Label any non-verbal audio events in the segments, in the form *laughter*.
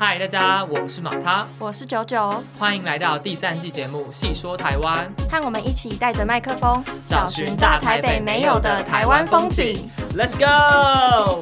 嗨，大家，我是马他，我是九九，欢迎来到第三季节目《细说台湾》，和我们一起带着麦克风，找寻大台北没有的台湾风景。Let's go！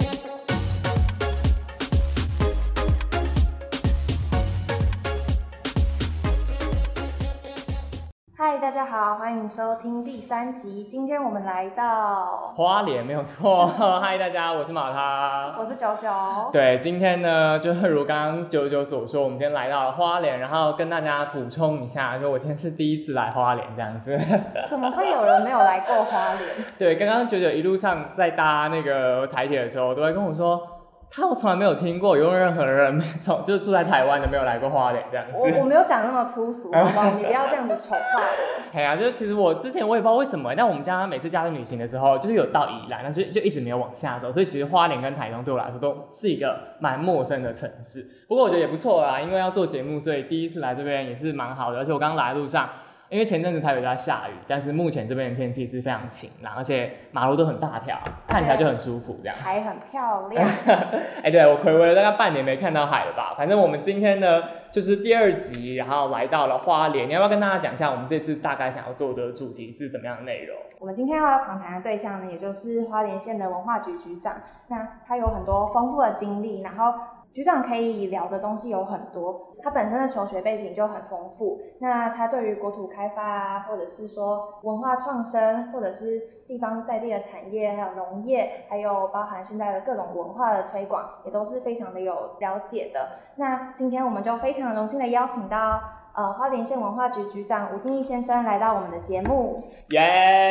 嗨，大家好，欢迎收听第三集。今天我们来到花莲，没有错。*laughs* 嗨，大家，我是马他，我是九九。对，今天呢，就是如刚刚九九所说，我们今天来到了花莲，然后跟大家补充一下，就我今天是第一次来花莲这样子。*laughs* 怎么会有人没有来过花莲？*laughs* 对，刚刚九九一路上在搭那个台铁的时候，都会跟我说。他我从来没有听过有任何人从 *laughs* 就是住在台湾的没有来过花莲这样子。我我没有讲那么粗俗，*laughs* 好不好？你不要这样子丑化我。*laughs* 哎呀，就是其实我之前我也不知道为什么，但我们家每次家庭旅行的时候，就是有到宜兰，但是就一直没有往下走，所以其实花莲跟台东对我来说都是一个蛮陌生的城市。不过我觉得也不错啦，因为要做节目，所以第一次来这边也是蛮好的。而且我刚刚来的路上。因为前阵子台北在下雨，但是目前这边的天气是非常晴朗，而且马路都很大条，看起来就很舒服，这样。海很漂亮。*laughs* 哎，对我暌违了大概半年没看到海了吧？反正我们今天呢，就是第二集，然后来到了花莲，你要不要跟大家讲一下我们这次大概想要做的主题是怎么样的内容？我们今天要访谈的对象呢，也就是花莲县的文化局局长，那他有很多丰富的经历，然后。局长可以聊的东西有很多，他本身的求学背景就很丰富。那他对于国土开发啊，或者是说文化创生，或者是地方在地的产业，还有农业，还有包含现在的各种文化的推广，也都是非常的有了解的。那今天我们就非常荣幸的邀请到呃花莲县文化局局长吴敬义先生来到我们的节目。耶，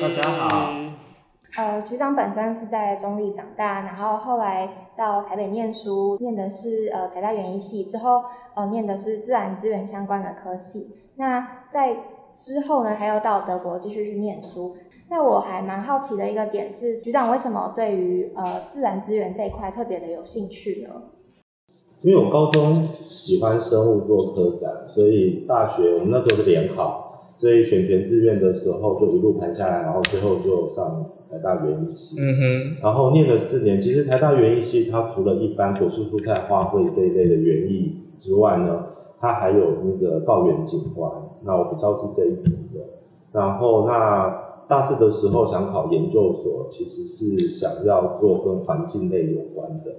大家好。呃，局长本身是在中立长大，然后后来到台北念书，念的是呃台大园艺系，之后呃念的是自然资源相关的科系。那在之后呢，还要到德国继续去念书。那我还蛮好奇的一个点是，局长为什么对于呃自然资源这一块特别的有兴趣呢？因为我高中喜欢生物做科展，所以大学我们那时候是联考，所以选填志愿的时候就一路排下来，然后最后就上。台大园艺系，嗯哼，然后念了四年。其实台大园艺系它除了一般果树、蔬菜、花卉这一类的园艺之外呢，它还有那个造园景观。那我比较是这一组的。然后那大四的时候想考研究所，其实是想要做跟环境类有关的。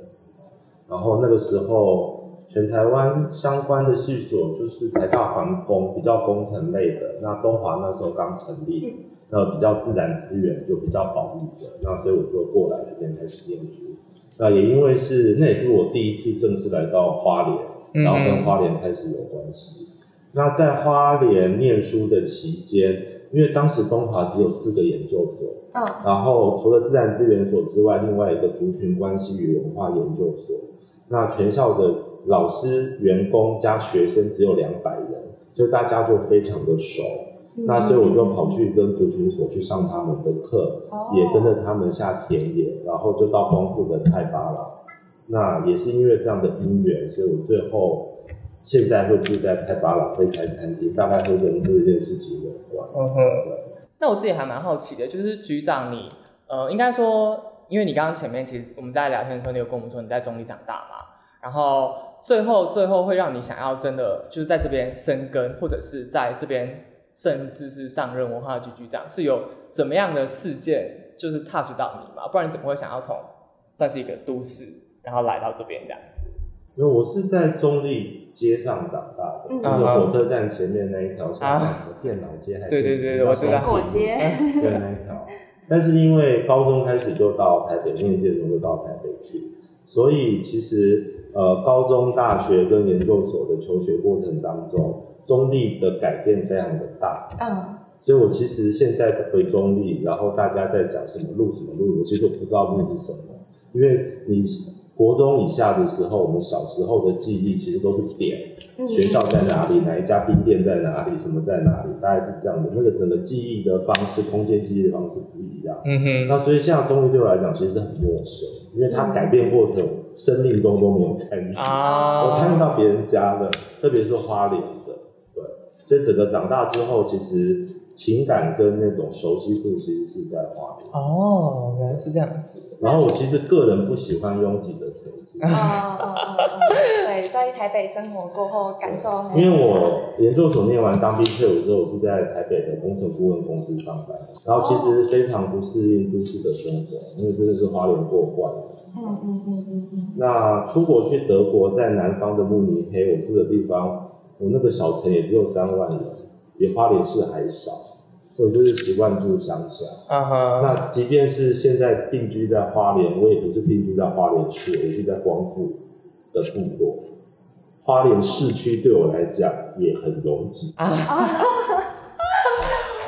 然后那个时候全台湾相关的系所就是台大环工，比较工程类的。那东华那时候刚成立。那比较自然资源就比较保密的，那所以我就过来这边开始念书。那也因为是那也是我第一次正式来到花莲，然后跟花莲开始有关系。那在花莲念书的期间，因为当时东华只有四个研究所，嗯，然后除了自然资源所之外，另外一个族群关系与文化研究所。那全校的老师、员工加学生只有两百人，所以大家就非常的熟。那所以我就跑去跟族群所去上他们的课，也跟着他们下田野，然后就到丰富的泰巴了。那也是因为这样的因缘，所以我最后现在会住在泰巴朗，会开餐厅，大概会跟这件事情有关。嗯哼。那我自己还蛮好奇的，就是局长你，呃，应该说，因为你刚刚前面其实我们在聊天的时候，你有跟我们说你在中立长大嘛，然后最后最后会让你想要真的就是在这边生根，或者是在这边。甚至是上任文化局局长，是有怎么样的事件，就是 touch 到你嘛？不然你怎么会想要从算是一个都市，然后来到这边这样子？因为我是在中立街上长大的，就是火车站前面那一条小的电脑街，还对对对，我知道火街，*laughs* 对那一条。但是因为高中开始就到台北念建中，就到台北去，所以其实呃，高中、大学跟研究所的求学过程当中。中立的改变非常的大，嗯，所以我其实现在回中立，然后大家在讲什么路什么路，我其实我不知道路是什么，因为你国中以下的时候，我们小时候的记忆其实都是点，学校在哪里，哪一家冰店在哪里，什么在哪里，大概是这样的，那个整个记忆的方式，空间记忆的方式不一样，嗯哼，那所以现在中立对我来讲其实是很陌生，因为它改变过程，生命中都没有参与，啊，我参与到别人家的，特别是花莲的，对。所以整个长大之后，其实情感跟那种熟悉度其实是在花莲。哦，原来是这样子。然后我其实个人不喜欢拥挤的城市，嗯嗯嗯嗯，对，在台北生活过后感受很因为我研究所念完当兵退伍之后，我是在台北的工程顾问公司上班，然后其实非常不适应都市的生活，因为真的是花莲过惯了。嗯嗯嗯嗯嗯，那出国去德国，在南方的慕尼黑，我住的地方，我那个小城也只有三万人，比花莲市还少，所以我就是习惯住乡下。那即便是现在定居在花莲，我也不是定居在花莲市，我是在光复的部落。花莲市区对我来讲也很拥挤，啊，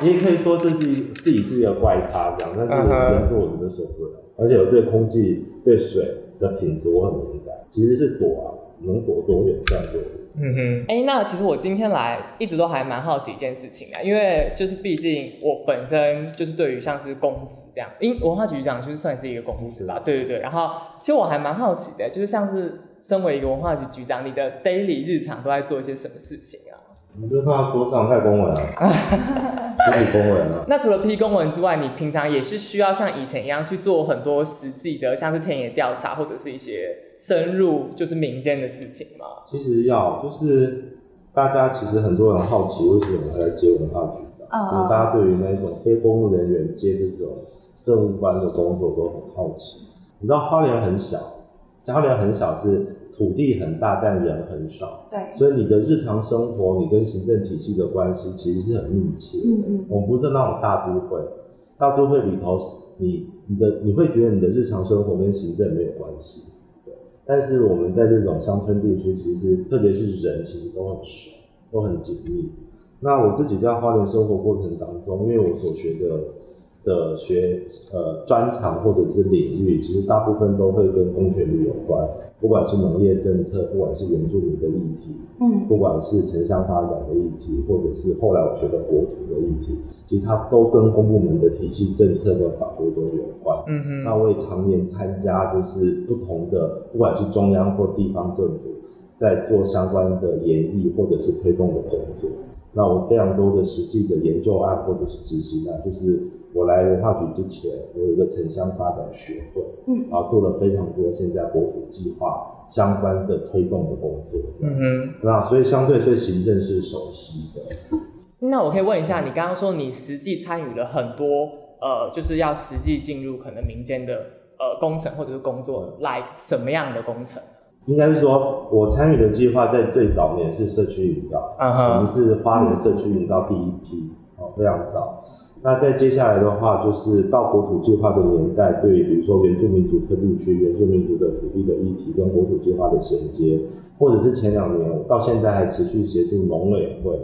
你也可以说这是自己是一个怪咖这样，但是我人多我真的受不了，而且我对空气、对水的品质我很敏感，其实是躲啊，能躲多远算多远。嗯哼，哎、那其实我今天来一直都还蛮好奇一件事情啊，因为就是毕竟我本身就是对于像是公职这样，因文化局长就是算是一个公职吧，对对对。然后其实我还蛮好奇的，就是像是身为一个文化局局长，你的 daily 日常都在做一些什么事情啊？你就放在桌上盖公文啊，*laughs* 处理公文啊。那除了批公文之外，你平常也是需要像以前一样去做很多实际的，像是田野调查或者是一些深入就是民间的事情吗？其实要就是大家其实很多人好奇为什么我要接文化局长，嗯嗯就是大家对于那种非公务人员接这种政务官的工作都很好奇。你知道花莲很小，花莲很小是土地很大，但人很少，对，所以你的日常生活，你跟行政体系的关系其实是很密切。嗯嗯我们不是那种大都会，大都会里头，你你的你会觉得你的日常生活跟行政没有关系，对。但是我们在这种乡村地区，其实特别是人，其实都很熟，都很紧密。那我自己在花莲生活过程当中，因为我所学的的学呃专长或者是领域，其实大部分都会跟公权力有关，不管是农业政策，不管是原住民的议题，嗯不管是城乡发展的议题，或者是后来我学的国土的议题，其实它都跟公部门的体系、政策跟法规都有关。嗯那我也常年参加，就是不同的，不管是中央或地方政府，在做相关的研议或者是推动的工作。那我非常多的实际的研究案或者是执行案，就是我来文化局之前，我有一个城乡发展学会，嗯然后做了非常多现在国土计划相关的推动的工作。嗯哼。那所以相对对行政是熟悉的。*laughs* 那我可以问一下，你刚刚说你实际参与了很多，呃，就是要实际进入可能民间的呃工程或者是工作，like 什么样的工程？应该是说，我参与的计划在最早年是社区营造，我们是花莲社区营造第一批，哦，非常早。那在接下来的话，就是到国土计划的年代，对比如说原住民族特地区、原住民族的土地的议题跟国土计划的衔接，或者是前两年到现在还持续协助农委会，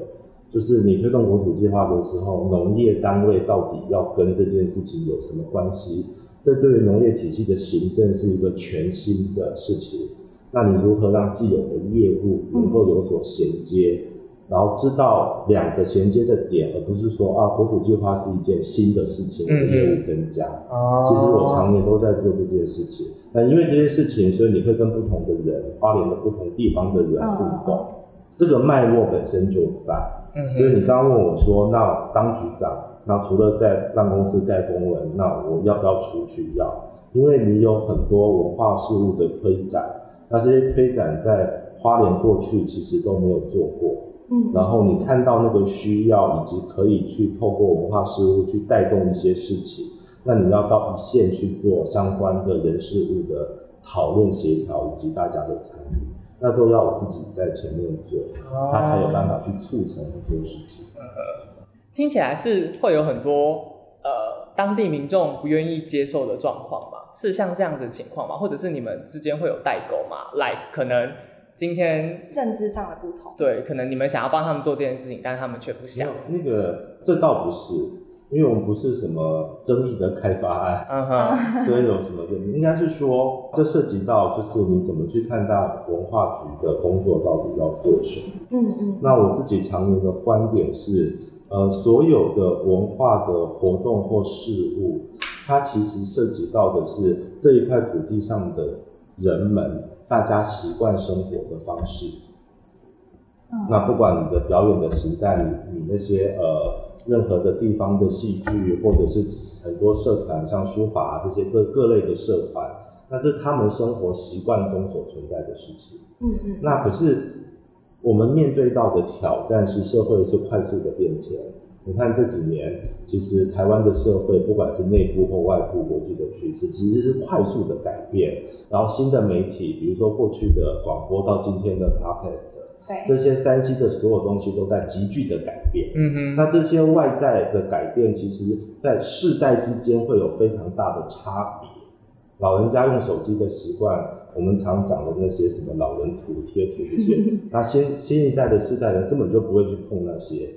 就是你推动国土计划的时候，农业单位到底要跟这件事情有什么关系？这对于农业体系的行政是一个全新的事情。那你如何让既有的业务能够有所衔接，然后知道两个衔接的点，而不是说啊，国土计划是一件新的事情，我的业务增加。哦其实我常年都在做这件事情。那因为这些事情，所以你会跟不同的人，花莲的不同地方的人互动，这个脉络本身就在。嗯所以你刚刚问我说，那当局长，那除了在办公室盖公文，那我要不要出去？要，因为你有很多文化事务的推展，那这些推展在花莲过去其实都没有做过。嗯然后你看到那个需要，以及可以去透过文化事务去带动一些事情，那你要到一线去做相关的人事物的讨论协调以及大家的参与，那都要我自己在前面做，他才有办法去促成很多事情。听起来是会有很多呃当地民众不愿意接受的状况吗？是像这样子的情况吗？或者是你们之间会有代沟吗？like 可能今天认知上的不同。对，可能你们想要帮他们做这件事情，但是他们却不想。那个这倒不是，因为我们不是什么争议的开发案，嗯哼，所以有什么的，应该是说这涉及到就是你怎么去看待文化局的工作到底要做什么。嗯嗯那我自己常年的观点是，呃，所有的文化的活动或事物，它其实涉及到的是这一块土地上的人们大家习惯生活的方式。嗯那不管你的表演的形态，你你那些呃任何的地方的戏剧，或者是很多社团，像书法、啊、这些各各类的社团，那这是他们生活习惯中所存在的事情。嗯嗯，那可是我们面对到的挑战是社会是快速的变迁。你看这几年，其实台湾的社会，不管是内部或外部国际的趋势，其实是快速的改变。然后新的媒体，比如说过去的广播到今天的 podcast，对，这些山西的所有东西都在急剧的改变。嗯哼，那这些外在的改变，其实在世代之间会有非常大的差别。老人家用手机的习惯，我们常讲的那些什么老人图、贴图这些，*laughs* 那新新一代的世代人根本就不会去碰那些。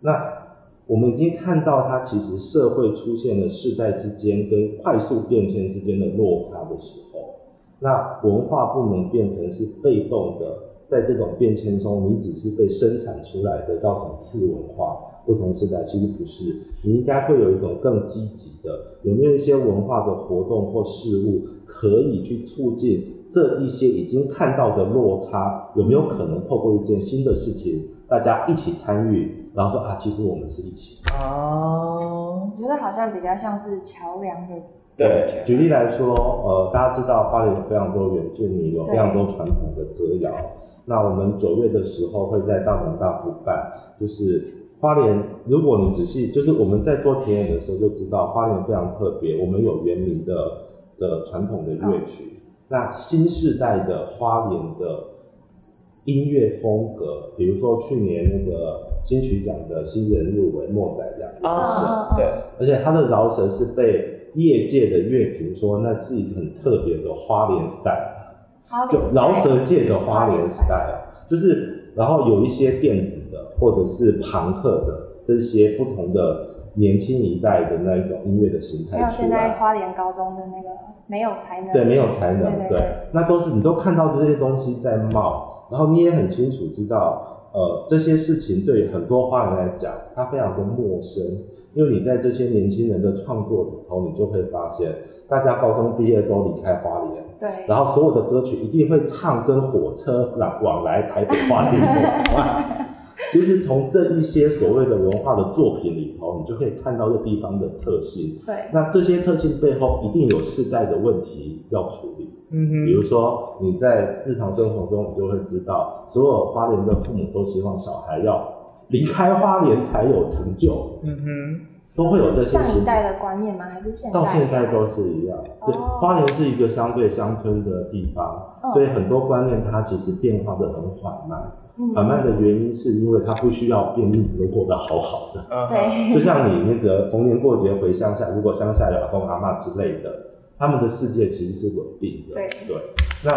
那我们已经看到，它其实社会出现了世代之间跟快速变迁之间的落差的时候，那文化不能变成是被动的，在这种变迁中，你只是被生产出来的，造成次文化。不同时代其实不是，你应该会有一种更积极的，有没有一些文化的活动或事物可以去促进这一些已经看到的落差？有没有可能透过一件新的事情，大家一起参与，然后说啊，其实我们是一起。哦，我觉得好像比较像是桥梁的，对，举例来说，呃，大家知道花莲有非常多原住民，有非常多传统的歌谣。那我们九月的时候会在大同大府办，就是花莲。如果你仔细，就是我们在做田野的时候就知道，花莲非常特别，我们有原民的的传统的乐曲。那新时代的花莲的音乐风格，比如说去年那个金曲奖的新人入围莫仔良饶舌，嗯嗯嗯对，而且他的饶舌是被业界的乐评说那是一个很特别的花莲 style。就饶舌界的花莲 style，就是然后有一些电子的或者是朋克的这些不同的年轻一代的那一种音乐的形态出还有现在。花莲高中的那个没有才能，对，没有才能，对对。对。那都是你都看到这些东西在冒，然后你也很清楚知道，呃，这些事情对很多花人来讲，它非常的陌生，因为你在这些年轻人的创作里头，你就会发现，大家高中毕业都离开花莲，对，然后所有的歌曲一定会唱跟火车来往来台北花莲有关。*laughs* 其实从这一些所谓的文化的作品里头，你就可以看到这地方的特性。对，那这些特性背后一定有世代的问题要处理。嗯哼比如哼，说你在日常生活中，你就会知道，所有花莲的父母都希望小孩要离开花莲才有成就，嗯哼，都会有这些上。一代的观念吗？还是现代？到现在都是一样。对，哦花莲是一个相对乡村的地方，嗯所以很多观念它其实变化的很缓慢。嗯缓慢的原因是因为它不需要变，日子都过得好好的。对，就像你那个逢年过节回乡下，如果乡下有阿公阿妈之类的，他们的世界其实是稳定的。对那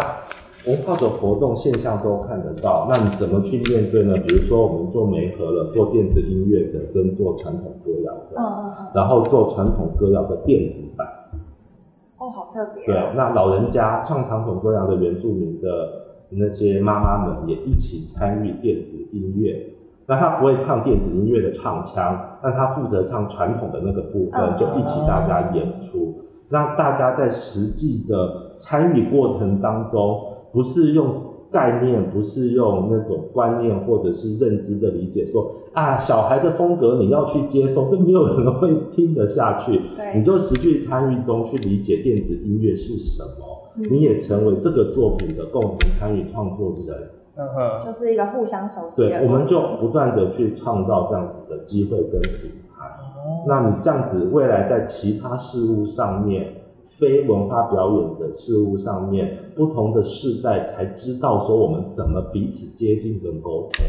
文化的活动现象都看得到，那你怎么去面对呢？比如说我们做媒合了，做电子音乐的跟做传统歌谣的，嗯嗯嗯，然后做传统歌谣的电子版。哦，好特别，对，那老人家唱传统歌谣的原住民的那些妈妈们也一起参与电子音乐。那他不会唱电子音乐的唱腔，但他负责唱传统的那个部分，嗯就一起大家演出，让大家在实际的参与过程当中，不是用概念，不是用那种观念或者是认知的理解说啊，小孩的风格你要去接受，这没有人会听得下去。*laughs* 你，就实际参与中去理解电子音乐是什么，嗯你也成为这个作品的共同参与创作人。嗯哼，就是一个互相熟悉的对，我们就不断的去创造这样子的机会跟。哦，那你这样子未来在其他事物上面，非文化表演的事物上面，不同的世代才知道说我们怎么彼此接近跟沟通。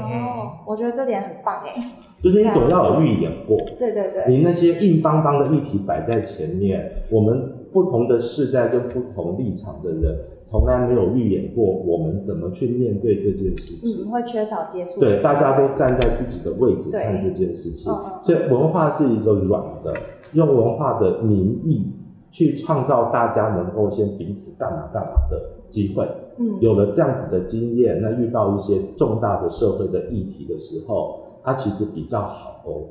哦，我觉得这点很棒。哎，就是你总要有预演过，对对对，你那些硬邦邦的议题摆在前面，我们不同的世代跟不同立场的人，从来没有预演过我们怎么去面对这件事情。嗯，会缺少接触，对，大家都站在自己的位置看这件事情所以文化是一个软的，用文化的名义去创造大家能够先彼此干嘛干嘛的机会。嗯，有了这样子的经验，那遇到一些重大的社会的议题的时候，它其实比较好沟通。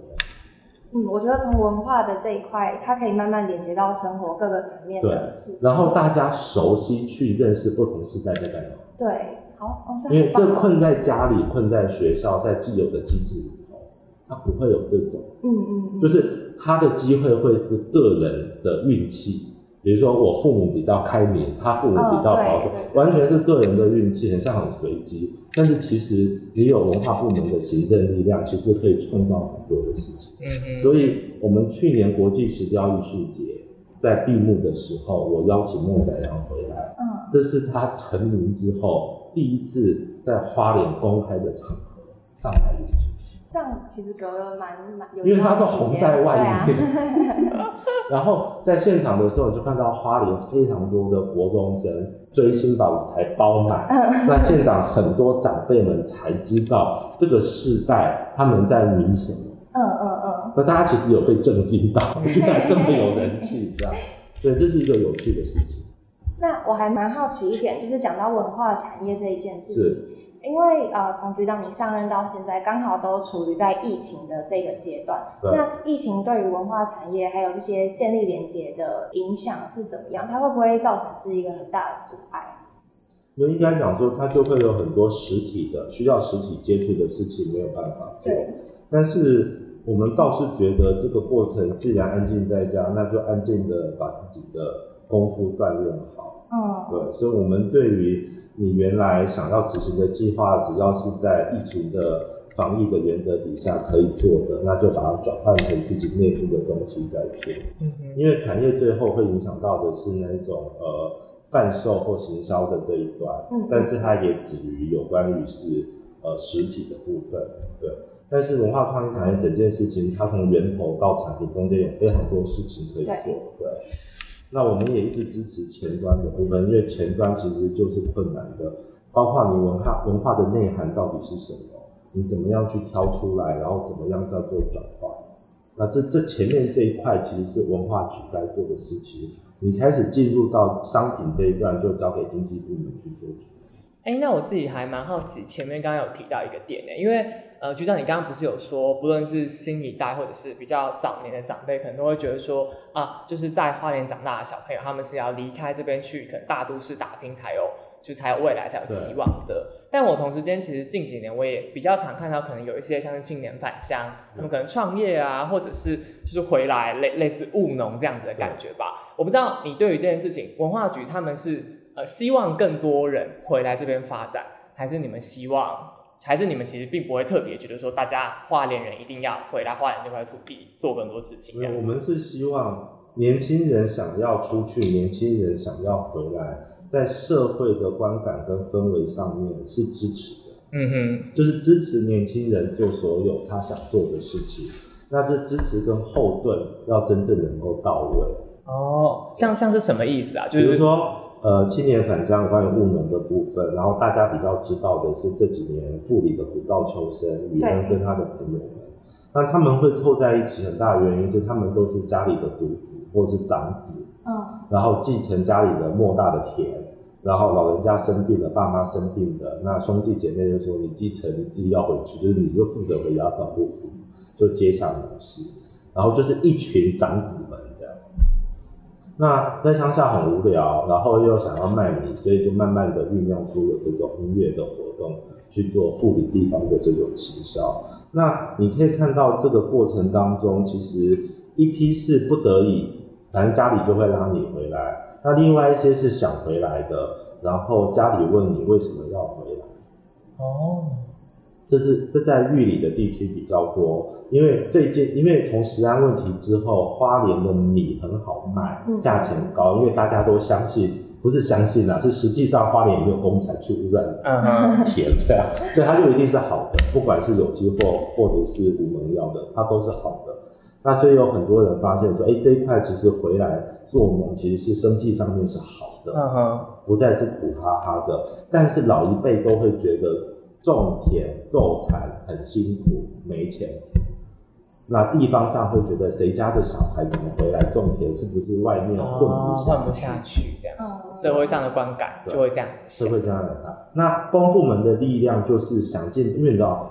嗯，我觉得从文化的这一块，它可以慢慢连接到生活各个层面的事情。然后大家熟悉去认识不同时代在干嘛。对，好哦，因为这困在家里、困在学校，在既有的机制里头，他不会有这种，嗯嗯嗯，就是他的机会会是个人的运气。比如说我父母比较开明，他父母比较保守，完全是个人的运气，很像很随机。但是其实你有文化部门的行政力量，其实可以创造很多的事情。嗯嗯，所以我们去年国际石雕艺术节在闭幕的时候，我邀请孟宰阳回来，嗯这是他成名之后第一次在花莲公开的场合上台演出。这样其实隔了蛮蛮有，因为它都红在外面啊，*laughs* *laughs* 然后在现场的时候，你就看到花莲非常多的国中生追星把舞台包满。*laughs* 那现场很多长辈们才知道这个世代他们在迷什么。嗯嗯嗯，那大家其实有被震惊到，原来这么有人气，这样。对，这是一个有趣的事情。那我还蛮好奇一点，就是讲到文化产业这一件事情。是因为呃，从局长你上任到现在，刚好都处于在疫情的这个阶段。对那疫情对于文化产业还有这些建立连接的影响是怎么样？它会不会造成是一个很大的阻碍？因为应该讲说，它就会有很多实体的需要实体接触的事情没有办法做。对，但是我们倒是觉得这个过程，既然安静在家，那就安静的把自己的功夫锻炼好。嗯，对，所以我们对于你原来想要执行的计划，只要是在疫情的防疫的原则底下可以做的，那就把它转换成自己内部的东西在做。嗯哼，因为产业最后会影响到的是那种呃贩售或行销的这一端，嗯但是它也止于有关于是呃实体的部分，对。但是文化创意产业整件事情，它从源头到产品中间有非常多事情可以做，对对。那我们也一直支持前端的部分，因为前端其实就是困难的，包括你文化文化的内涵到底是什么，你怎么样去挑出来，然后怎么样再做转化。那这这前面这一块其实是文化局该做的事情，你开始进入到商品这一段，就交给经济部门去做。哎，那我自己还蛮好奇，前面刚刚有提到一个点呢，因为呃，局长你刚刚不是有说，不论是新一代或者是比较早年的长辈，可能都会觉得说啊，就是在花莲长大的小朋友，他们是要离开这边去，可能大都市打拼才有，就才有未来，才有希望的。但我同时间其实近几年我也比较常看到，可能有一些像是青年返乡，他们可能创业啊，或者是就是回来类类似务农这样子的感觉吧。我不知道你对于这件事情，文化局他们是呃希望更多人回来这边发展，还是你们希望，还是你们其实并不会特别觉得说大家花莲人一定要回来花莲这块土地做更多事情。我们是希望年轻人想要出去，年轻人想要回来，在社会的观感跟氛围上面是支持的。嗯哼，就是支持年轻人做所有他想做的事情。那这支持跟后盾要真正能够到位。哦，像像是什么意思啊？就比如是说，呃，青年返乡关于务农的部分，然后大家比较知道的是这几年富里的古道秋生李恩跟他的朋友们，那他们会凑在一起，很大的原因是他们都是家里的独子或是长子，嗯。然后继承家里的莫大的田，然后老人家生病了，爸妈生病了，那兄弟姐妹就说你继承你自己要回去，就是你就负责回家照顾父母，就接下农事，然后就是一群长子们这样子。那在乡下很无聊，然后又想要卖米，所以就慢慢的酝酿出了这种音乐的活动，去做富里地方的这种行销。那你可以看到这个过程当中，其实一批是不得已，反正家里就会拉你回来；那另外一些是想回来的，然后家里问你为什么要回来。哦，这是这在玉里的地区比较多，因为最近因为从食安问题之后，花莲的米很好卖，嗯价钱高，因为大家都相信，不是相信啦，是实际上花莲也没有公产去污染嗯哼，田这样，所以它就一定是好的，不管是有机或或者是无农药的，它都是好的。那所以有很多人发现说，哎，这一块其实回来做农其实是生计上面是好的，嗯哼，不再是苦哈哈的。但是老一辈都会觉得种田种产很辛苦，没钱。那地方上会觉得谁家的小孩怎么回来种田，是不是外面混哦不，下混不下去这样子，嗯社会上的观感就会这样子社。会这样来看。那公部门的力量就是想尽，因为你知道，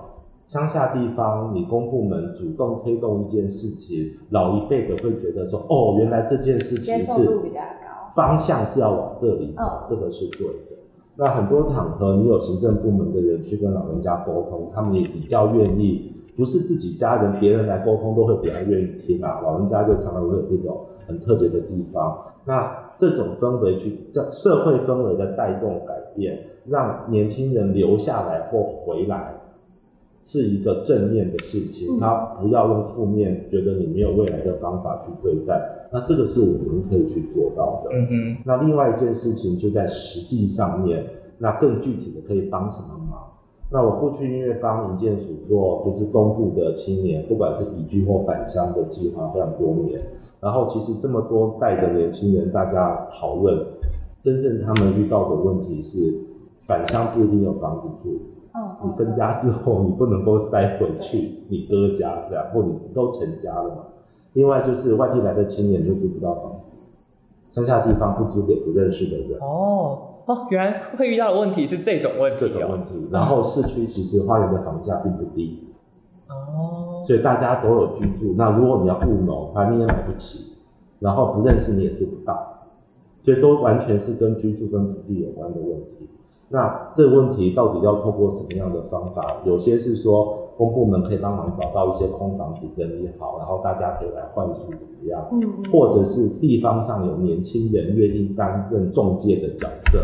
乡下地方你公部门主动推动一件事情，老一辈的会觉得说，哦，原来这件事情接受度是比较高。方向是要往这里走，嗯这个是对的。那很多场合，你有行政部门的人去跟老人家沟通，他们也比较愿意，不是自己家人，别人来沟通都会比较愿意听啊。老人家就常常会有这种很特别的地方。那这种氛围去，这社会氛围的带动改变，让年轻人留下来或回来，是一个正面的事情。他不要用负面，觉得你没有未来的方法去对待。那这个是我们可以去做到的。嗯哼，那另外一件事情就在实际上面，那更具体的可以帮什么忙？那我过去因为帮营建署做就是东部的青年，不管是移居或返乡的计划非常多年，然后其实这么多代的年轻人，大家讨论，真正他们遇到的问题是返乡不一定有房子住，嗯你分家之后你不能够塞回去你哥家这样，或你都成家了嘛。另外就是外地来的青年就租不到房子，乡下地方不租给不认识的人，哦哦，原来会遇到的问题是这种问题哦。这种问题。然后市区其实花园的房价并不低，哦，所以大家都有居住。那如果你要务农，啊你也买不起，然后不认识你也租不到，所以都完全是跟居住跟土地有关的问题。那这个问题到底要透过什么样的方法？有些是说公部门可以帮忙找到一些空房子整理好，然后大家可以来换租怎么样？嗯嗯，或者是地方上有年轻人愿意担任中介的角色，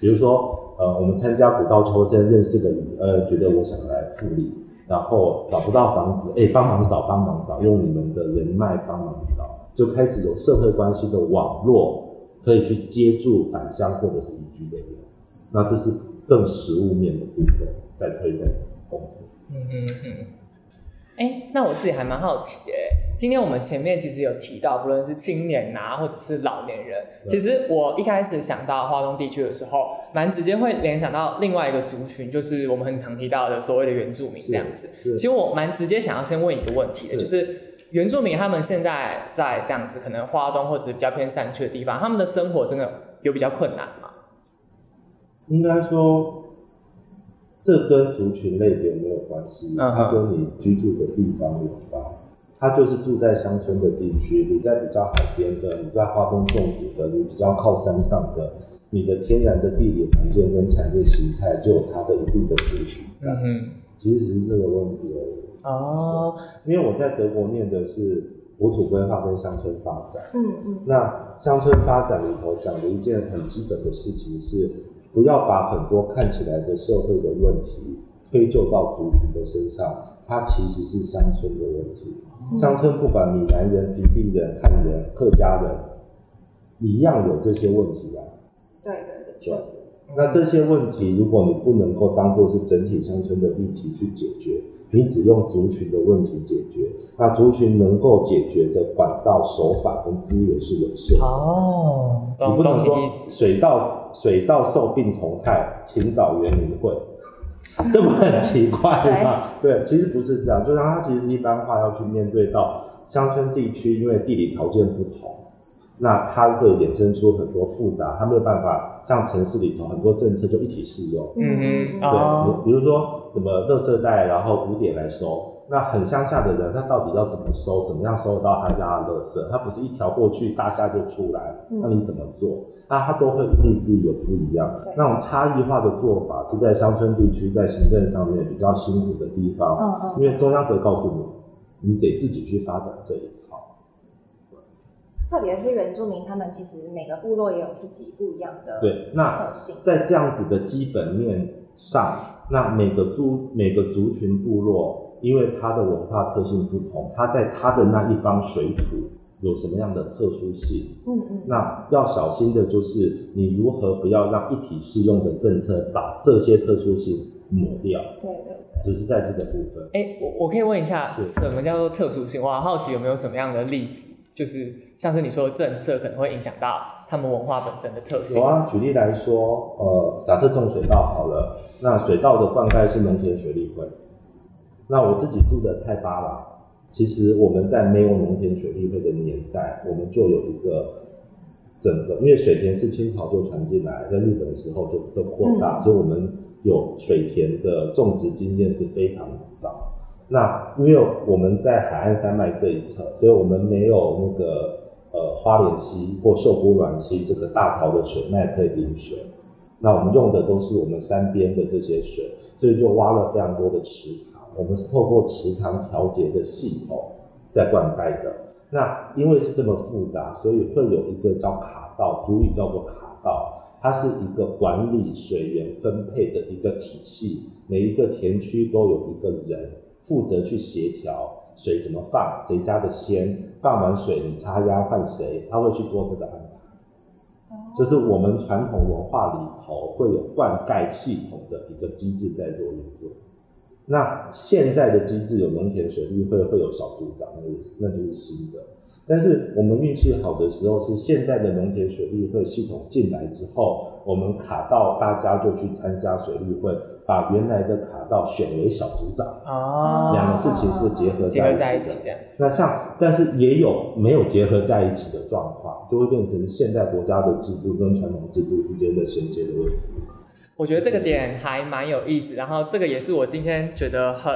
比如说，呃，我们参加古道秋生认识的人呃，觉得我想来复利，然后找不到房子，哎，帮忙找，帮忙找，用你们的人脉帮忙找，就开始有社会关系的网络，可以去接住返乡或者是移居的人，那这是更实物面的部分在推动工作。嗯哼哼。哎，那我自己还蛮好奇的耶。今天我们前面其实有提到，不论是青年啊，或者是老年人，其实我一开始想到华东地区的时候，蛮直接会联想到另外一个族群，就是我们很常提到的所谓的原住民这样子。其实我蛮直接想要先问一个问题的，就是原住民他们现在在这样子可能花东或者是比较偏山区的地方，他们的生活真的有比较困难吗？应该说，这跟族群类别没有关系，它跟你居住的地方有关。它就是住在乡村的地区，你在比较海边的，你在花东纵谷的，你比较靠山上的，你的天然的地理环境跟产业形态就有它的一定的族群在。嗯哼，其实只是这个问题而已。哦，因为我在德国念的是国土规划跟乡村发展。嗯嗯那乡村发展里头讲的一件很基本的事情是，不要把很多看起来的社会的问题推就到族群的身上，它其实是乡村的问题。乡村不管闽南人、平地人、汉人、客家人，一样有这些问题啊。对对对，确实，那这些问题，如果你不能够当做是整体乡村的议题去解决，你只用族群的问题解决，那族群能够解决的管道、手法跟资源是有限的。哦，你不能说。水稻水稻受病虫害，请找园林会，*laughs* 这不很奇怪吗？对，其实不是这样，就是它其实一般化要去面对到乡村地区，因为地理条件不同，那它会衍生出很多复杂，它没有办法像城市里头很多政策就一体适用。嗯哼，对，哦，比比如说什么垃圾袋，然后五点来收。那很乡下的人，他到底要怎么收？怎么样收得到他家的垃圾？他不是一条过去，大家就出来，嗯那你怎么做？那他都会因地制宜有不一样。那种差异化的做法是在乡村地区在行政上面比较辛苦的地方，嗯嗯，因为中央会告诉你，你得自己去发展这一套。特别是原住民，他们其实每个部落也有自己不一样的对，那特性。在这样子的基本面上，那每个族每个族群部落，因为它的文化特性不同，它在它的那一方水土有什么样的特殊性，嗯嗯，那要小心的就是你如何不要让一体适用的政策把这些特殊性抹掉，对对对。只是在这个部分。哎，我我可以问一下，什么叫做特殊性？我好好奇有没有什么样的例子，就是像是你说的政策可能会影响到他们文化本身的特性有。啊，举例来说，呃，假设种水稻好了，那水稻的灌溉是农田水利会。那我自己住的太巴拉，其实我们在没有农田水利会的年代，我们就有一个整个，因为水田是清朝就传进来，在日本的时候就都扩大，所以我们有水田的种植经验是非常早。那因为我们在海岸山脉这一侧，所以我们没有那个呃花莲溪或秀姑峦溪这个大条的水脉可以引水，那我们用的都是我们山边的这些水，所以就挖了非常多的池塘。我们是透过池塘调节的系统在灌溉的。那因为是这么复杂，所以会有一个叫卡道，主语叫做卡道，它是一个管理水源分配的一个体系。每一个田区都有一个人负责去协调水怎么放，谁家的先，放完水你插秧换谁，他会去做这个安排。就是我们传统文化里头会有灌溉系统的一个机制在做运作。那现在的机制有农田水利会会有小组长，那那就是新的。但是我们运气好的时候是现在的农田水利会系统进来之后，我们卡到大家就去参加水利会，把原来的卡到选为小组长。哦，两个事情是结合结合在在一一起。这样子。那像，但是也有没有结合在一起的状况，就会变成现代国家的制度跟传统制度之间的衔接的问题。我觉得这个点还蛮有意思，然后这个也是我今天觉得很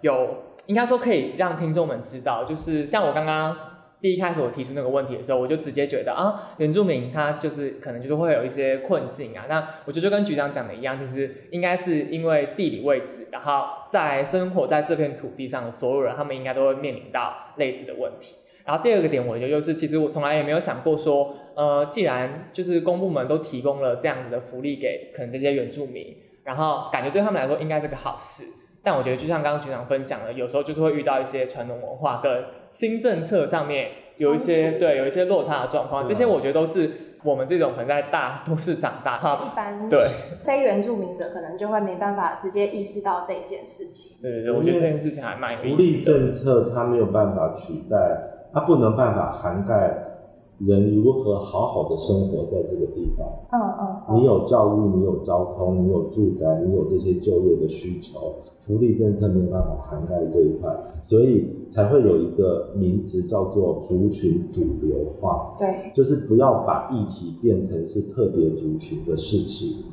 有，应该说可以让听众们知道，就是像我刚刚第一开始我提出那个问题的时候，我就直接觉得啊，原住民他就是可能就是会有一些困境啊。那我觉得就跟局长讲的一样，其实应该是因为地理位置，然后在生活在这片土地上的所有人，他们应该都会面临到类似的问题。然后第二个点，我觉得就是，其实我从来也没有想过说，呃，既然就是公部门都提供了这样子的福利给可能这些原住民，然后感觉对他们来说应该是个好事。但我觉得就像刚刚局长分享的，有时候就是会遇到一些传统文化跟新政策上面有一些对有一些落差的状况，这些我觉得都是我们这种可能在大都市长大，哈，一般对非原住民者可能就会没办法直接意识到这一件事情。对对对，我觉得这件事情还蛮有福利意思的。政策它没有办法取代，它不能办法涵盖人如何好好的生活在这个地方。嗯嗯嗯，你有教育，你有交通，你有住宅，你有这些就业的需求，福利政策没有办法涵盖这一块，所以才会有一个名词叫做族群主流化。对，就是不要把议题变成是特别族群的事情。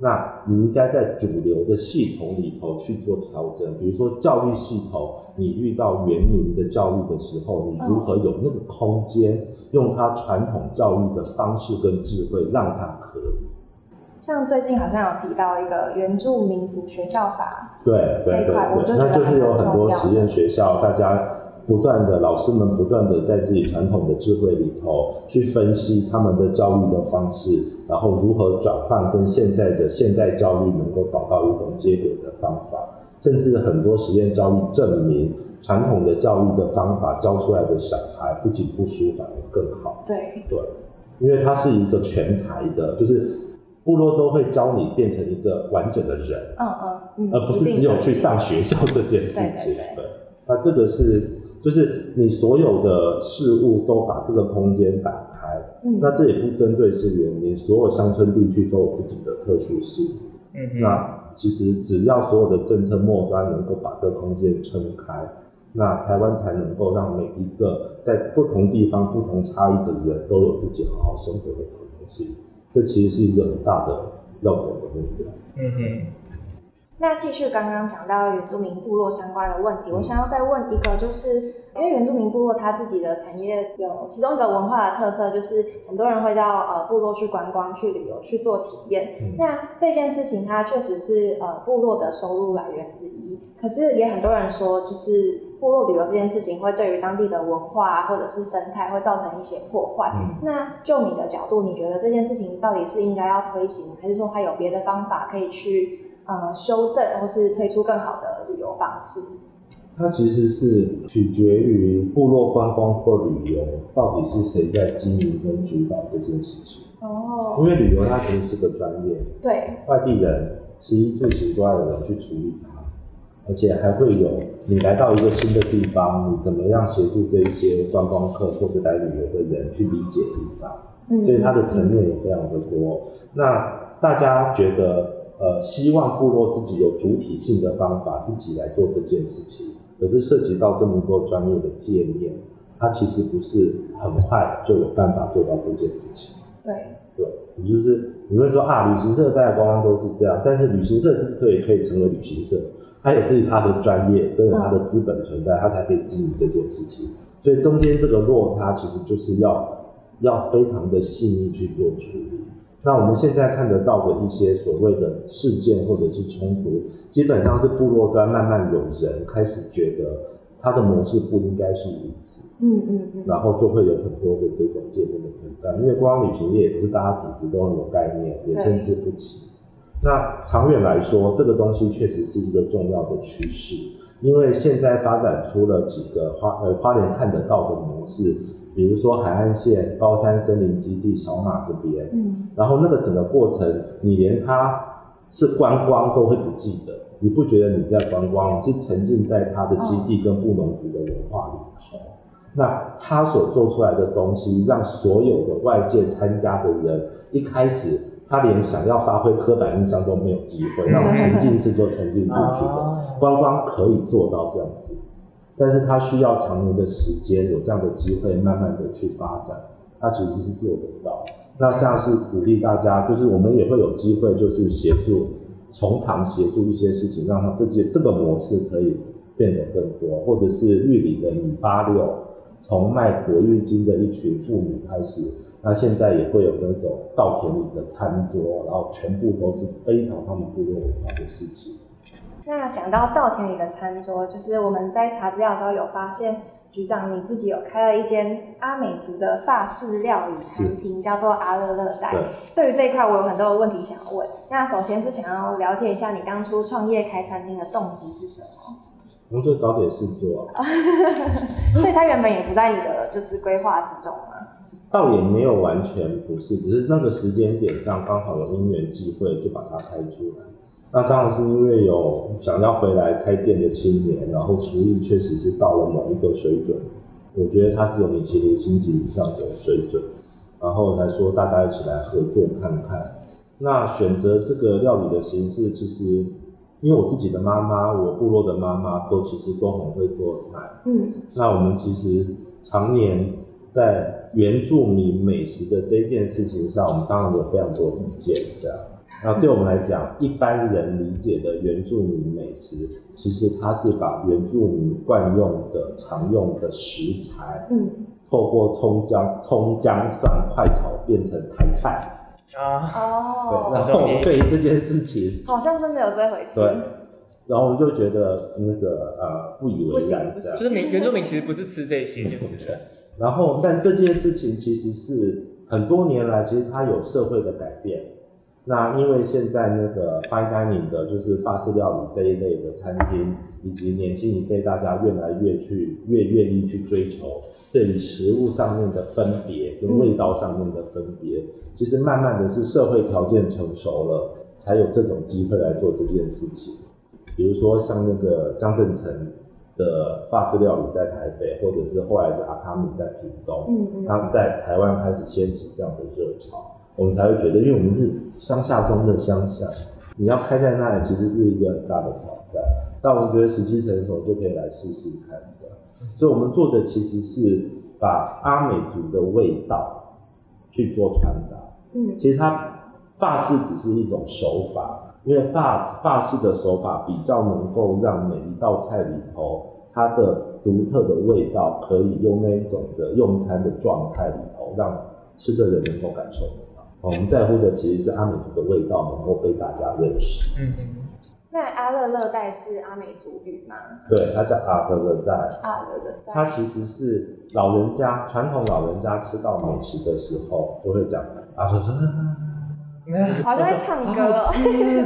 那你应该在主流的系统里头去做调整，比如说教育系统，你遇到原民的教育的时候，你如何有那个空间，用它传统教育的方式跟智慧，让它可以。像最近好像有提到一个原住民族学校法，对对对这一块我就，觉得那就是有很多实验学校，大家不断的老师们不断的在自己传统的智慧里头去分析他们的教育的方式，然后如何转换跟现在的现代教育能够找到一种接轨的方法，甚至很多实验教育证明，传统的教育的方法教出来的小孩不仅不输，反而更好。对，对，因为他是一个全才的，就是部落都会教你变成一个完整的人。嗯嗯嗯，而不是只有去上学校这件事情。对对对那这个是就是你所有的事物都把这个空间打开。嗯，那这也不针对是原因，所有乡村地区都有自己的特殊性。嗯，那其实只要所有的政策末端能够把这个空间撑开，那台湾才能够让每一个在不同地方、不同差异的人都有自己好好生活的可能性。这其实是一个很大的要走的目标。嗯哼。那继续刚刚讲到原住民部落相关的问题，我想要再问一个，就是因为原住民部落它自己的产业有其中一个文化的特色，就是很多人会到呃部落去观光、去旅游、去做体验。嗯那这件事情它确实是呃部落的收入来源之一，可是也很多人说，就是部落旅游这件事情会对于当地的文化啊或者是生态会造成一些破坏。嗯那就你的角度，你觉得这件事情到底是应该要推行，还是说它有别的方法可以去呃修正，或是推出更好的旅游方式？它其实是取决于部落观光或旅游到底是谁在经营跟主导这件事情。哦因哦，为旅游它其实是个专业，对，外地人食衣住行都要有人去处理它，而且还会有你来到一个新的地方，你怎么样协助这一些观光客或者来旅游的人去理解地方。嗯，所以它的层面也非常的多。那大家觉得，呃，希望部落自己有主体性的方法，自己来做这件事情，可是涉及到这么多专业的界面，它其实不是很快就有办法做到这件事情。对，对，也就是你会说啊，旅行社大家观光都是这样，但是旅行社之所以可以成为旅行社，它有自己他的专业跟有他的资本存在，他才可以经营这件事情。所以中间这个落差，其实就是要要非常的细腻去做处理。那我们现在看得到的一些所谓的事件或者是冲突，基本上是部落端慢慢有人开始觉得他的模式不应该是如此，嗯嗯嗯，然后就会有很多的这种界面的存在。因为观光旅行业也不是大家体质都很有概念，也参差不齐。那长远来说，这个东西确实是一个重要的趋势，因为现在发展出了几个花呃花莲看得到的模式，比如说海岸线、高山森林基地、小马这边，嗯，然后那个整个过程，你连它是观光都会不记得，你不觉得你在观光，你是沉浸在它的基地跟布农族的文化里头。那他所做出来的东西，让所有的外界参加的人一开始。他连想要发挥刻板印象都没有机会，那种沉浸式就沉浸进去了。观光可以做到这样子，但是他需要长年的时间，有这样的机会，慢慢的去发展，他其实是做得到。那像是鼓励大家，就是我们也会有机会，就是协助从旁协助一些事情，让他这些这个模式可以变得更多，或者是玉里的米八六，从卖国运金的一群妇女开始。那现在也会有那种稻田里的餐桌，然后全部都是非常他们部落文化的事情。那讲到稻田里的餐桌，就是我们在查资料的时候有发现，局长你自己有开了一间阿美族的法式料理餐厅，叫做阿乐乐带。对于这一块，我有很多的问题想要问。那首先是想要了解一下你当初创业开餐厅的动机是什么？我们就找点事做啊。*laughs* 所以它原本也不在你的就是规划之中吗？倒也没有完全不是，只是那个时间点上刚好有因缘机会，就把它开出来。那当然是因为有想要回来开店的青年，然后厨艺确实是到了某一个水准，我觉得他是有米其林星级以上的水准，然后才说大家一起来合作看看。那选择这个料理的形式，其实因为我自己的妈妈，我部落的妈妈都其实都很会做菜。嗯，那我们其实常年。在原住民美食的这件事情上，我们当然有非常多意见，这样。那对我们来讲，一般人理解的原住民美食，其实它是把原住民惯用的、常用的食材，嗯，透过葱姜、葱姜蒜、快炒变成台菜。啊，哦，然后对于这件事情，好像真的有这回事。对。然后我们就觉得那个呃不以为然，就是民原住民其实不是吃这些，就是 *laughs* 然后，但这件事情其实是很多年来，其实它有社会的改变。那因为现在那个 fine dining 的，就是法式料理这一类的餐厅，以及年轻一辈大家越来越去越愿意去追求对于食物上面的分别跟味道上面的分别，其实慢慢的是社会条件成熟了，才有这种机会来做这件事情。比如说像那个张正成的法式料理在台北，或者是后来是阿卡米在屏东，嗯嗯，他在台湾开始掀起这样的热潮，我们才会觉得，因为我们是乡下中的乡下，你要开在那里其实是一个很大的挑战。但我们觉得时机成熟就可以来试试看，这样。所以我们做的其实是把阿美族的味道去做传达。嗯，其实它法式只是一种手法。因为法法式的手法比较能够让每一道菜里头它的独特的味道，可以用那一种的用餐的状态里头，让吃的人能够感受得到。我们在乎的其实是阿美族的味道能够被大家认识。嗯那阿乐乐带是阿美族语吗？对，它叫阿乐乐带。阿乐乐带。它其实是老人家传统老人家吃到美食的时候就会讲阿乐乐。*laughs* 好像在唱歌，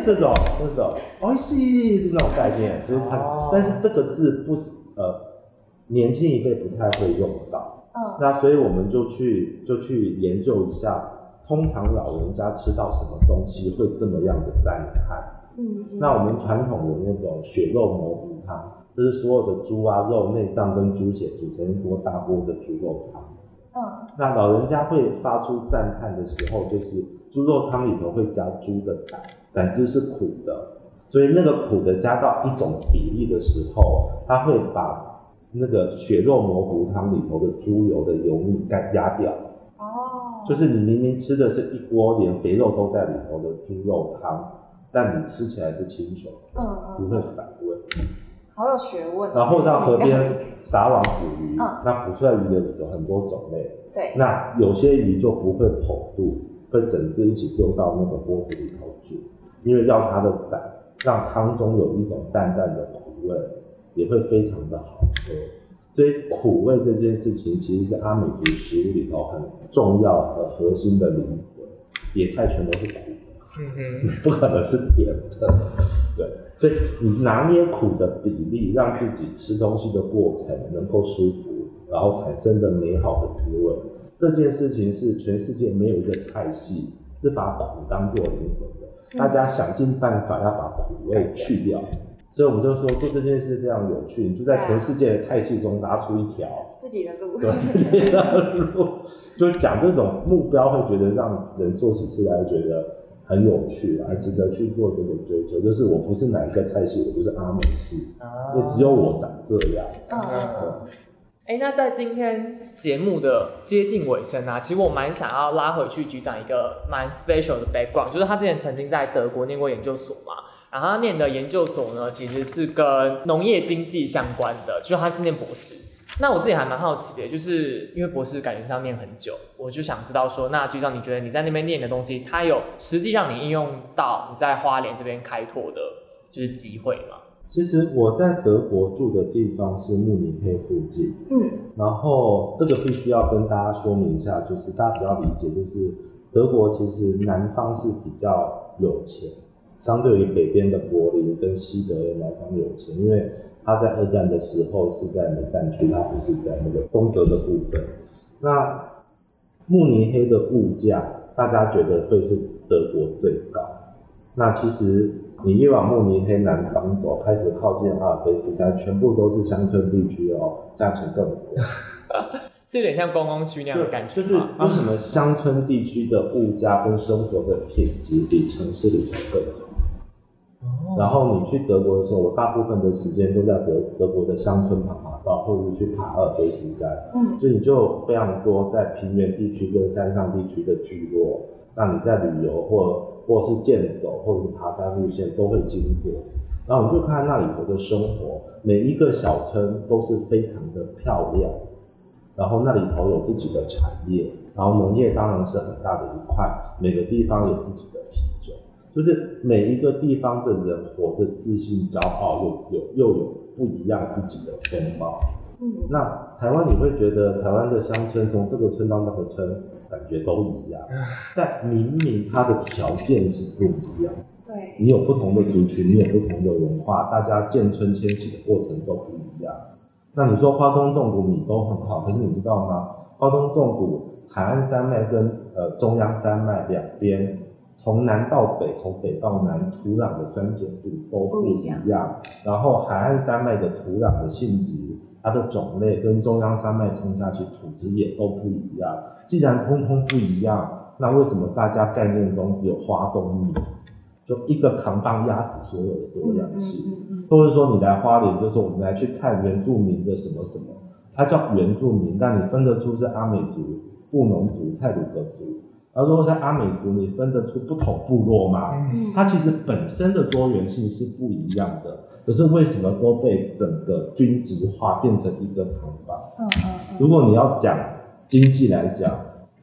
这种这种，哦，是是那种概念，就是他，但是这个字不呃，年轻一辈不太会用到，嗯，那所以我们就去就去研究一下，通常老人家吃到什么东西会这么样的赞叹，嗯，那我们传统的那种血肉蘑菇汤，就是所有的猪啊肉内脏跟猪血组成一锅大锅的猪肉汤，嗯，那老人家会发出赞叹的时候，就是。猪肉汤里头会加猪的胆，胆汁是苦的，所以那个苦的加到一种比例的时候，它会把那个血肉模糊汤里头的猪油的油腻干压掉。哦，就是你明明吃的是一锅连肥肉都在里头的猪肉汤，但你吃起来是清爽，嗯嗯，不会反胃。好有学问。然后到河边撒网捕鱼，嗯，那捕出来鱼的有很多种类，对，那有些鱼就不会剖肚。会整只一起丢到那个锅子里头煮，因为要它的胆让汤中有一种淡淡的苦味，也会非常的好喝。所以苦味这件事情其实是阿美族食物里头很重要和核心的灵魂。野菜全都是苦的，嗯不可能是甜的。对，所以你拿捏苦的比例，让自己吃东西的过程能够舒服，然后产生的美好的滋味，这件事情是全世界没有一个菜系是把苦当做灵魂的。大家想尽办法要把苦味去掉。所以我们就说做这件事非常有趣，你就在全世界的菜系中拿出一条自己的路，对自己的路，就讲这种目标，会觉得让人做起事来觉得很有趣，而值得去做这个追求。就是我不是哪一个菜系，我就是阿美式，啊因为只有我长这样。嗯嗯嗯，哎，那在今天节目的接近尾声啊，其实我蛮想要拉回去局长一个蛮 special 的 background，就是他之前曾经在德国念过研究所嘛，然后他念的研究所呢，其实是跟农业经济相关的，就是他是念博士。那我自己还蛮好奇的，就是因为博士感觉是要念很久，我就想知道说，那局长你觉得你在那边念的东西，它有实际让你应用到你在花莲这边开拓的，就是机会吗？其实我在德国住的地方是慕尼黑附近，嗯，然后这个必须要跟大家说明一下，就是大家比较理解，就是德国其实南方是比较有钱，相对于北边的柏林跟西德的南方有钱，因为他在二战的时候是在美战区，他不是在那个东德的部分。那慕尼黑的物价，大家觉得会是德国最高。那其实你越往慕尼黑南方走，开始靠近阿尔卑斯山，全部都是乡村地区哦，价钱更贵。*laughs* 是有点像观光区那样的感觉就是为什么乡村地区的物价跟生活的品质比城市里头更好？然后你去德国的时候，我大部分的时间都在德德国的乡村拍拍照，或者是去爬阿尔卑斯山。嗯，所以你就有非常多在平原地区跟山上地区的聚落，那你在旅游或或是健走或者是爬山路线都会经过。然后你就看那里头的生活，每一个小村都是非常的漂亮，然后那里头有自己的产业，然后农业当然是很大的一块，每个地方有自己的啤酒，就是每一个地方的人活得自信、骄傲，又自由又有不一样自己的风貌。嗯，那台湾你会觉得台湾的乡村从这个村到那个村，感觉都一样，但明明它的条件是不一样。对，你有不同的族群，你有不同的文化，大家建村迁徙的过程都不一样。那你说花东纵谷米都很好，可是你知道吗？花东纵谷海岸山脉跟呃中央山脉两边，从南到北，从北到南，土壤的酸碱度都不一样。然后海岸山脉的土壤的性质，它的种类跟中央山脉冲下去土质也都不一样。既然通通不一样，那为什么大家概念中只有花东米？就一个扛棒压死所有的多样性，嗯嗯或者说你来花莲，就是我们来去看原住民的什么什么，它叫原住民，但你分得出是阿美族、布农族、泰鲁格族。而如果在阿美族，你分得出不同部落吗？嗯它其实本身的多元性是不一样的，可是为什么都被整个均值化变成一个扛棒？嗯嗯如果你要讲经济来讲，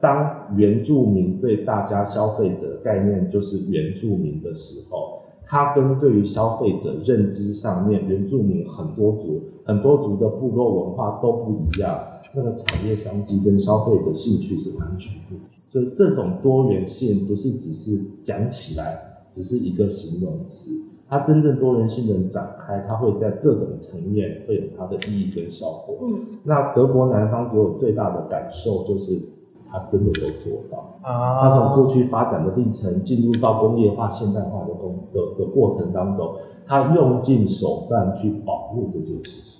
当原住民对大家消费者概念就是原住民的时候，它跟对于消费者认知上面，原住民很多族、很多族的部落文化都不一样，那个产业商机跟消费的兴趣是完全不一样。所以这种多元性不是只是讲起来只是一个形容词，它真正多元性的展开，它会在各种层面会有它的意义跟效果。嗯那德国南方给我最大的感受就是，它真的有做到。啊它从过去发展的历程，进入到工业化、现代化的工的的过程当中，它用尽手段去保护这件事情。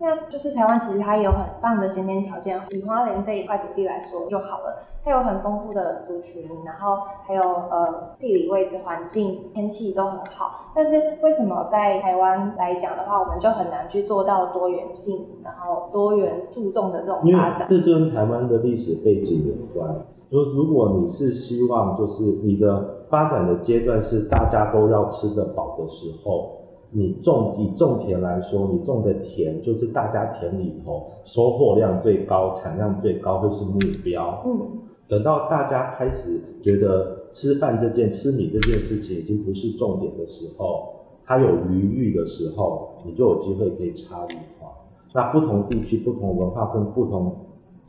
那就是台湾其实它也有很棒的先天条件，以花莲这一块土地来说就好了，它有很丰富的族群，然后还有呃地理位置、环境、天气都很好。但是为什么在台湾来讲的话，我们就很难去做到多元性，然后多元注重的这种发展？这跟台湾的历史背景有关。就如果你是希望，就是你的发展的阶段是大家都要吃得饱的时候，你种以种田来说，你种的田就是大家田里头收获量最高、产量最高会是目标。嗯等到大家开始觉得吃饭这件、吃米这件事情已经不是重点的时候，它有余裕的时候，你就有机会可以差异化。那不同地区、不同文化跟不同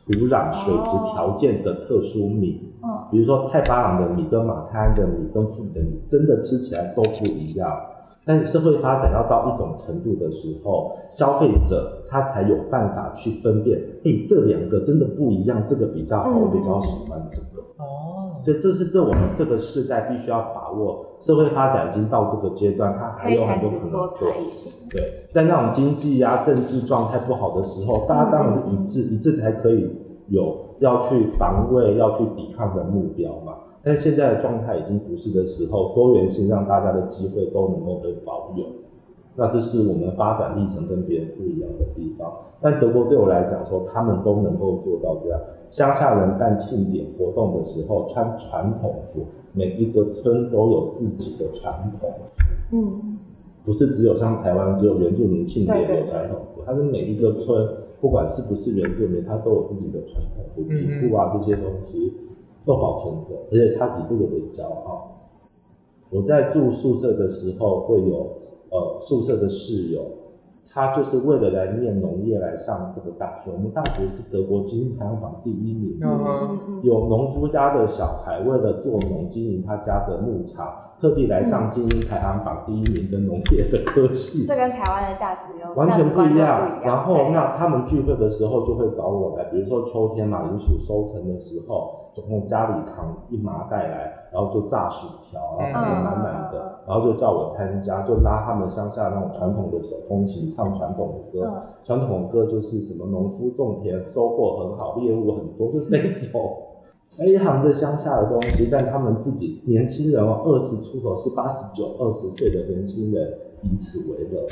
土壤、水质条件的特殊米，嗯，比如说太巴朗的米跟马泰安的米跟富的米，真的吃起来都不一样。但社会发展要到一种程度的时候，消费者他才有办法去分辨，诶，这两个真的不一样，这个比较好，我比较喜欢这个。哦，所以这是这我们这个世代必须要把握。社会发展已经到这个阶段，它还有很多可能始做差做。异性。对，在那种经济啊、政治状态不好的时候，大家当然是一致，一致才可以有要去防卫、要去抵抗的目标嘛。但现在的状态已经不是的时候，多元性让大家的机会都能够被保有。那这是我们发展历程跟别人不一样的地方。但德国对我来讲说，他们都能够做到这样。乡下人办庆典活动的时候穿传统服，每一个村都有自己的传统服。嗯，不是只有像台湾只有原住民庆典有传统服，它是每一个村，不管是不是原住民，它都有自己的传统服，嗯皮裤啊这些东西都保存着，而且他以这个为骄傲。我在住宿舍的时候，会有呃宿舍的室友，他就是为了来念农业来上这个大学。我们大学是德国排行榜第一名，有农夫家的小孩为了做农经营他家的牧场，特地来上精英排行榜第一名的农业的科系。这跟台湾的价值有完全不一样。然后那他们聚会的时候就会找我来，比如说秋天马铃薯收成的时候，就从家里扛一麻袋来，然后就炸薯条，然后满满的，然后就叫我参加，就拉他们乡下那种传统的手风琴唱传统的歌嗯，传统的歌就是什么农夫种田收获很好，猎物很多，就这种。非常的乡下的东西，但他们自己年轻人哦，二十出头是八十九、二十岁的年轻人以此为乐，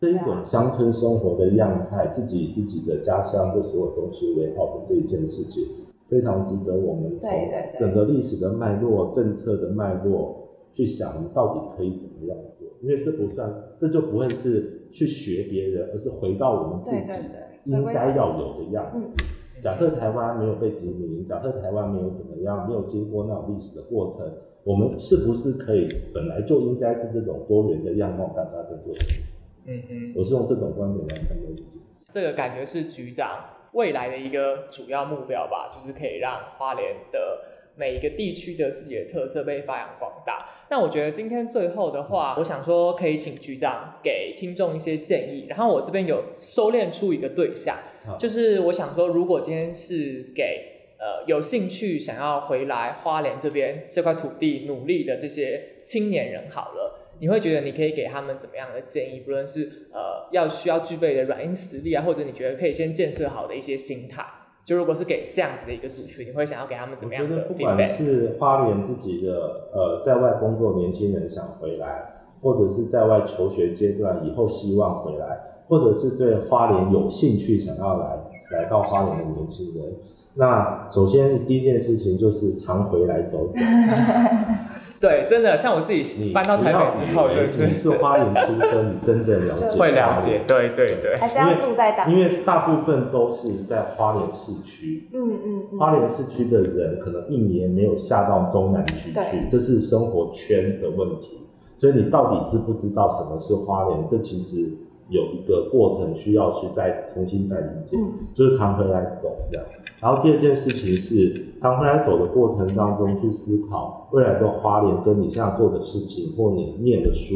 这一种乡村生活的样态，自己以自己的家乡的所有东西为傲的这一件事情，非常值得我们从整个历史的脉络、政策的脉络去想，到底可以怎么样做？因为这不算，这就不会是去学别人，而是回到我们自己，应该要有的样子。嗯假设台湾没有被殖民，假设台湾没有怎么样，没有经过那种历史的过程，我们是不是可以本来就应该是这种多元的样貌，大家在做事？嗯嗯，我是用这种观点来看这个事情。这个感觉是局长未来的一个主要目标吧，就是可以让花莲的每一个地区的自己的特色被发扬光大。那我觉得今天最后的话，我想说可以请局长给听众一些建议，然后我这边有收敛出一个对象好，就是我想说，如果今天是给呃有兴趣想要回来花莲这边这块土地努力的这些青年人，好了。你会觉得你可以给他们怎么样的建议？不论是呃要需要具备的软硬实力啊，或者你觉得可以先建设好的一些心态。就如果是给这样子的一个族群，你会想要给他们怎么样的我觉得不管是花莲自己的呃在外工作年轻人想回来，或者是在外求学阶段以后希望回来，或者是对花莲有兴趣想要来来到花莲的年轻人，那首先第一件事情就是常回来走走。*laughs* 对，真的像我自己你搬到台北之后，不要以为真的是你是花莲出生，你真的了解 *laughs* 会了解。对对对，还是要住在当地。因为大部分都是在花莲市区，嗯嗯嗯，花莲市区的人可能一年没有下到中南区去对，这是生活圈的问题。所以你到底知不知道什么是花莲？这其实有一个过程需要去再重新再理解，嗯就是常回来走这样。然后第二件事情是，常回来走的过程当中去思考未来的花莲跟你现在做的事情或你念的书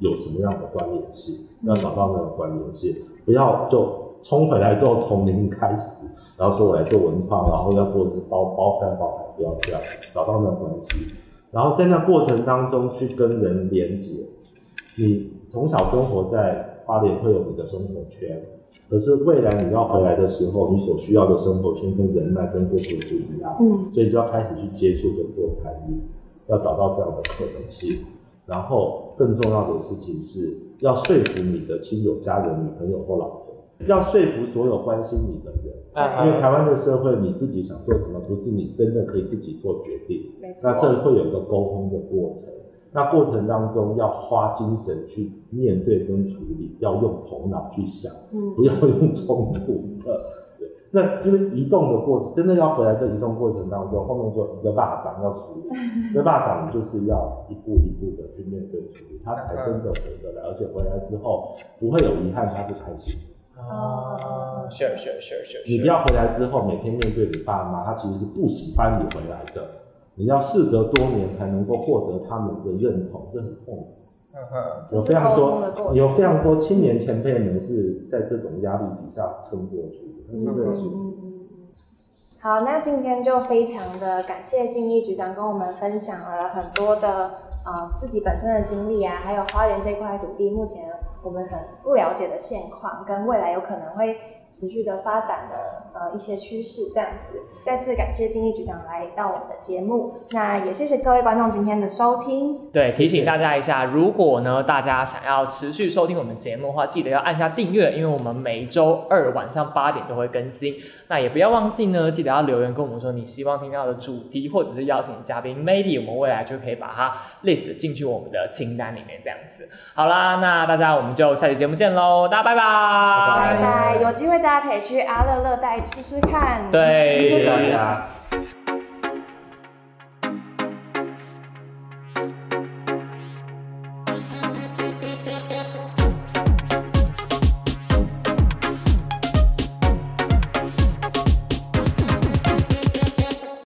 有什么样的关联性，要找到那个关联性，不要就冲回来之后从零开始，然后说我来做文创，然后要做包包山包海，不要这样，找到那个关系，然后在那过程当中去跟人连接。你从小生活在花莲会有你的生活圈，可是未来你要回来的时候，你所需要的生活圈跟人脉跟过去不一样，嗯所以就要开始去接触跟做参与，要找到这样的可能性。然后更重要的事情是要说服你的亲友、家人、女朋友或老婆，要说服所有关心你的人。啊因为台湾的社会，你自己想做什么，不是你真的可以自己做决定。没错那。这会有一个沟通的过程。那过程当中要花精神去面对跟处理，要用头脑去想，嗯不要用冲突的。对，那因为移动的过程，真的要回来这移动过程当中，后面就一个霸掌要处理，*laughs* 这霸掌就是要一步一步的去面对处理，他才真的回得来，而且回来之后不会有遗憾，他是开心的。哦，是是是是，你不要回来之后每天面对你爸妈，他其实是不喜欢你回来的，你要事隔多年才能够获得他们的认同，这很痛苦。有非常多有非常多青年前辈们是在这种压力底下撑过去的，那是。嗯嗯嗯好，那今天就非常的感谢静义局长跟我们分享了很多的呃自己本身的经历啊，还有花园这块土地目前我们很不了解的现况，跟未来有可能会持续的发展的呃一些趋势这样子。再次感谢静义局长来到我们的节目，那也谢谢各位观众今天的收听。对，提醒大家一下，如果呢大家想要持续收听我们节目的话，记得要按下订阅，因为我们每周二晚上八点都会更新。那也不要忘记呢，记得要留言跟我们说你希望听到的主题，或者是邀请嘉宾，maybe 我们未来就可以把它 list 进去我们的清单里面，这样子。好啦，那大家我们就下期节目见喽，大家拜拜。拜拜拜，有机会大家可以去阿乐乐带吃吃看。对，谢谢大家。